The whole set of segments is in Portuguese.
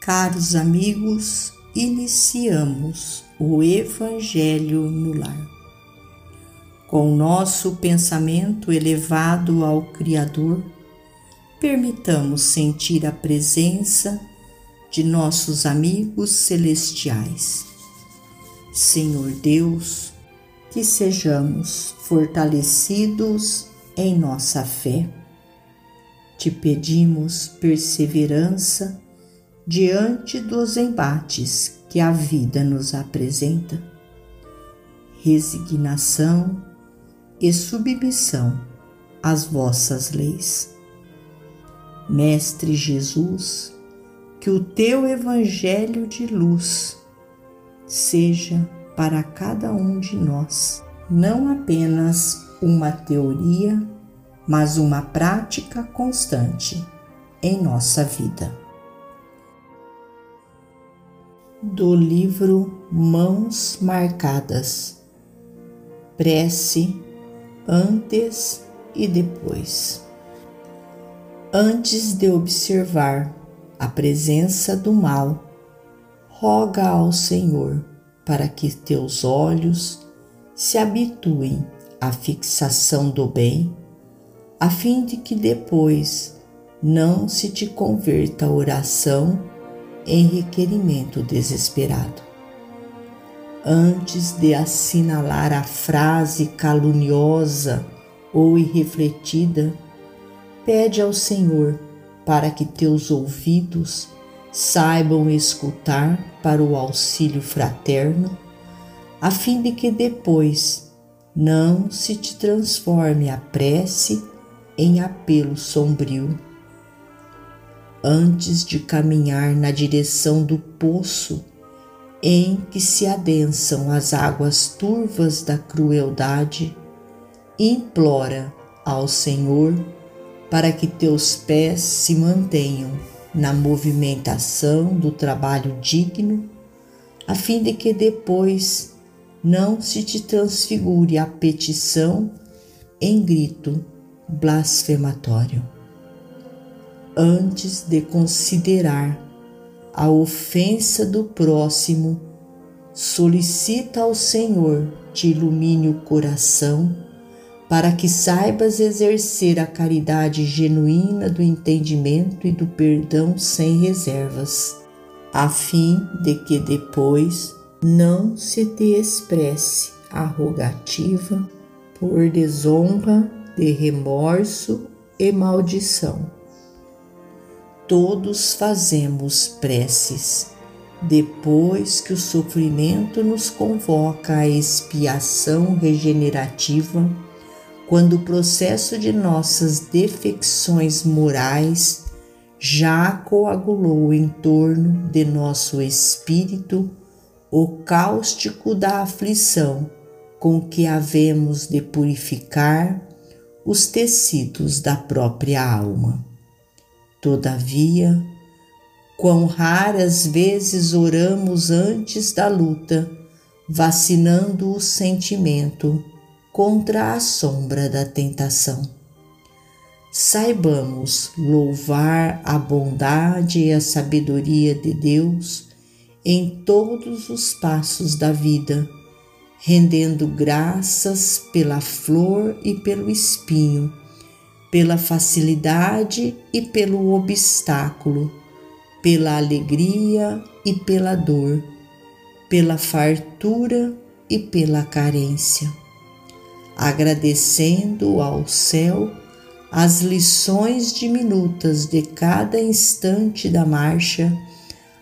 Caros amigos, iniciamos o Evangelho no Lar. Com nosso pensamento elevado ao Criador, permitamos sentir a presença de nossos amigos celestiais. Senhor Deus, que sejamos fortalecidos em nossa fé. Te pedimos perseverança diante dos embates que a vida nos apresenta, resignação e submissão às vossas leis. Mestre Jesus, que o teu Evangelho de luz seja para cada um de nós não apenas uma teoria, mas uma prática constante em nossa vida do livro Mãos Marcadas. Prece antes e depois. Antes de observar a presença do mal, roga ao Senhor para que teus olhos se habituem à fixação do bem, a fim de que depois não se te converta a oração em requerimento desesperado. Antes de assinalar a frase caluniosa ou irrefletida, pede ao Senhor para que teus ouvidos saibam escutar para o auxílio fraterno, a fim de que depois não se te transforme a prece em apelo sombrio antes de caminhar na direção do poço em que se adensam as águas turvas da crueldade, implora ao Senhor para que teus pés se mantenham na movimentação do trabalho digno, a fim de que depois não se te transfigure a petição em grito blasfematório antes de considerar a ofensa do próximo, solicita ao Senhor te ilumine o coração para que saibas exercer a caridade genuína do entendimento e do perdão sem reservas, a fim de que depois não se te expresse arrogativa por desonra, de remorso e maldição todos fazemos preces, depois que o sofrimento nos convoca à expiação regenerativa, quando o processo de nossas defecções morais já coagulou em torno de nosso espírito o cáustico da aflição com que havemos de purificar os tecidos da própria alma. Todavia, quão raras vezes oramos antes da luta, vacinando o sentimento contra a sombra da tentação. Saibamos louvar a bondade e a sabedoria de Deus em todos os passos da vida, rendendo graças pela flor e pelo espinho pela facilidade e pelo obstáculo, pela alegria e pela dor, pela fartura e pela carência, agradecendo ao céu as lições diminutas de cada instante da marcha,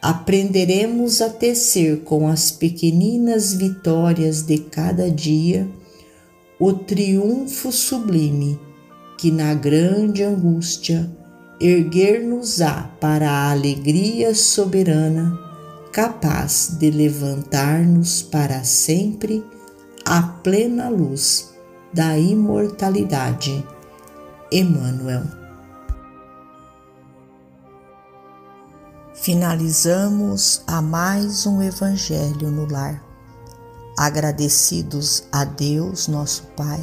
aprenderemos a tecer com as pequeninas vitórias de cada dia o triunfo sublime que na grande angústia erguer-nos-á para a alegria soberana, capaz de levantar-nos para sempre à plena luz da imortalidade. Emmanuel. Finalizamos a mais um Evangelho no Lar. Agradecidos a Deus, nosso Pai